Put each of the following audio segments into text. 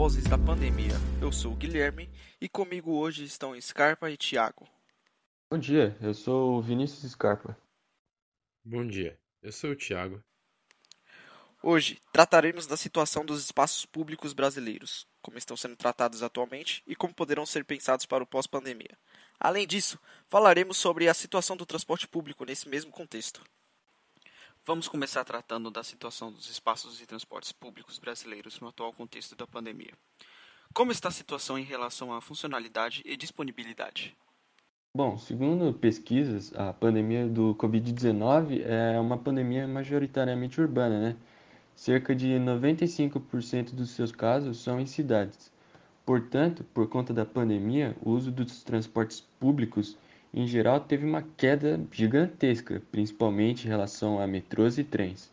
Vozes da Pandemia. Eu sou o Guilherme e comigo hoje estão Scarpa e Thiago. Bom dia, eu sou o Vinícius Scarpa. Bom dia, eu sou o Thiago. Hoje trataremos da situação dos espaços públicos brasileiros, como estão sendo tratados atualmente e como poderão ser pensados para o pós-pandemia. Além disso, falaremos sobre a situação do transporte público nesse mesmo contexto. Vamos começar tratando da situação dos espaços de transportes públicos brasileiros no atual contexto da pandemia. Como está a situação em relação à funcionalidade e disponibilidade? Bom, segundo pesquisas, a pandemia do Covid-19 é uma pandemia majoritariamente urbana, né? Cerca de 95% dos seus casos são em cidades. Portanto, por conta da pandemia, o uso dos transportes públicos em geral teve uma queda gigantesca, principalmente em relação a metrôs e trens.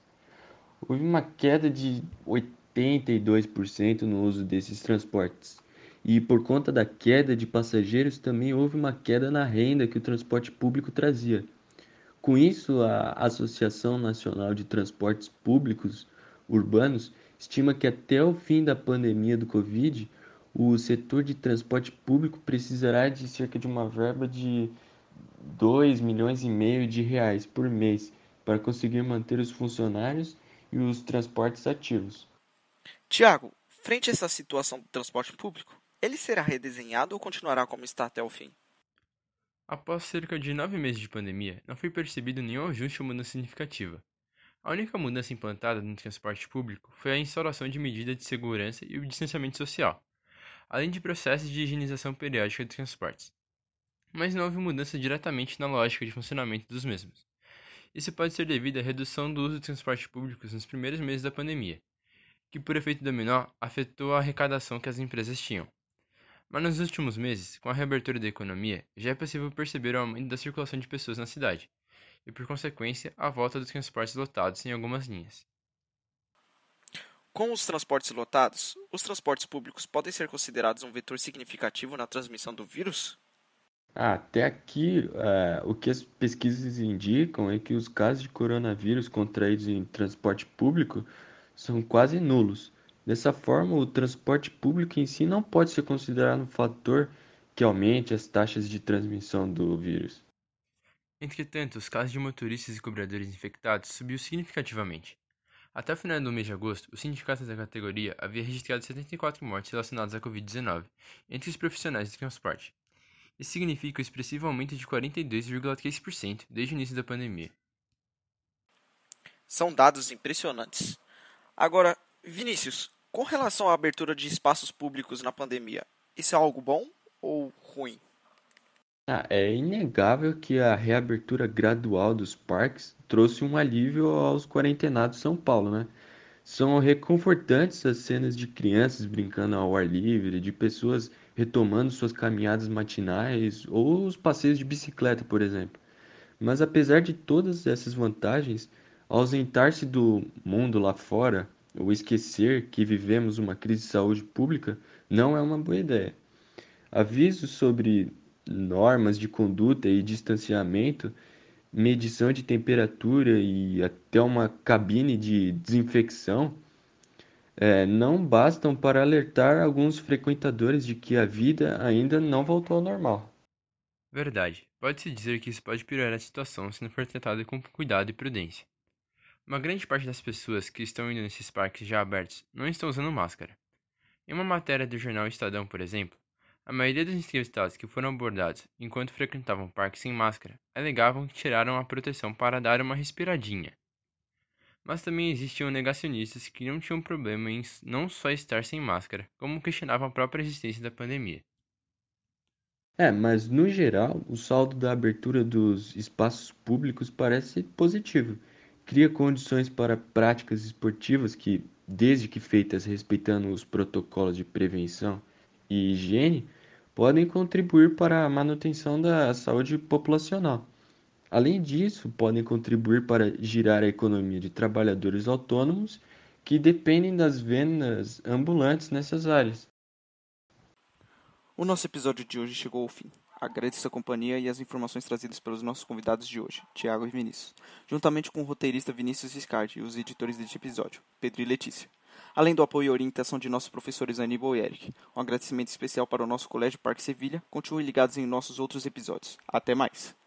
Houve uma queda de 82% no uso desses transportes. E por conta da queda de passageiros, também houve uma queda na renda que o transporte público trazia. Com isso, a Associação Nacional de Transportes Públicos urbanos estima que até o fim da pandemia do Covid, o setor de transporte público precisará de cerca de uma verba de 2 milhões e meio de reais por mês para conseguir manter os funcionários e os transportes ativos. Tiago, frente a essa situação do transporte público, ele será redesenhado ou continuará como está até o fim? Após cerca de nove meses de pandemia, não foi percebido nenhum ajuste ou mudança significativa. A única mudança implantada no transporte público foi a instauração de medidas de segurança e o distanciamento social, além de processos de higienização periódica dos transportes. Mas não houve mudança diretamente na lógica de funcionamento dos mesmos. Isso pode ser devido à redução do uso de transportes públicos nos primeiros meses da pandemia, que por efeito dominó afetou a arrecadação que as empresas tinham. Mas nos últimos meses, com a reabertura da economia, já é possível perceber o aumento da circulação de pessoas na cidade, e, por consequência, a volta dos transportes lotados em algumas linhas. Com os transportes lotados, os transportes públicos podem ser considerados um vetor significativo na transmissão do vírus? Até aqui, uh, o que as pesquisas indicam é que os casos de coronavírus contraídos em transporte público são quase nulos. Dessa forma, o transporte público em si não pode ser considerado um fator que aumente as taxas de transmissão do vírus. Entretanto, os casos de motoristas e cobradores infectados subiu significativamente. Até o final do mês de agosto, o sindicato da categoria havia registrado 74 mortes relacionadas à Covid-19 entre os profissionais de transporte. Isso significa um expressivo aumento de 42,3% desde o início da pandemia. São dados impressionantes. Agora, Vinícius, com relação à abertura de espaços públicos na pandemia, isso é algo bom ou ruim? Ah, é inegável que a reabertura gradual dos parques trouxe um alívio aos quarentenados de São Paulo, né? São reconfortantes as cenas de crianças brincando ao ar livre, de pessoas retomando suas caminhadas matinais ou os passeios de bicicleta, por exemplo. Mas apesar de todas essas vantagens, ausentar-se do mundo lá fora ou esquecer que vivemos uma crise de saúde pública não é uma boa ideia. Avisos sobre normas de conduta e distanciamento, medição de temperatura e até uma cabine de desinfecção é, não bastam para alertar alguns frequentadores de que a vida ainda não voltou ao normal. Verdade. Pode-se dizer que isso pode piorar a situação se não for tratado com cuidado e prudência. Uma grande parte das pessoas que estão indo nesses parques já abertos não estão usando máscara. Em uma matéria do jornal Estadão, por exemplo, a maioria dos entrevistados que foram abordados enquanto frequentavam parques sem máscara alegavam que tiraram a proteção para dar uma respiradinha. Mas também existiam negacionistas que não tinham problema em não só estar sem máscara, como questionavam a própria existência da pandemia. É, mas no geral, o saldo da abertura dos espaços públicos parece positivo. Cria condições para práticas esportivas que, desde que feitas respeitando os protocolos de prevenção e higiene, podem contribuir para a manutenção da saúde populacional. Além disso, podem contribuir para girar a economia de trabalhadores autônomos que dependem das vendas ambulantes nessas áreas. O nosso episódio de hoje chegou ao fim. Agradeço a companhia e as informações trazidas pelos nossos convidados de hoje, Tiago e Vinícius, juntamente com o roteirista Vinícius Viscardi e os editores deste episódio, Pedro e Letícia. Além do apoio e orientação de nossos professores Aníbal e Eric. Um agradecimento especial para o nosso Colégio Parque Sevilha. Continuem ligados em nossos outros episódios. Até mais!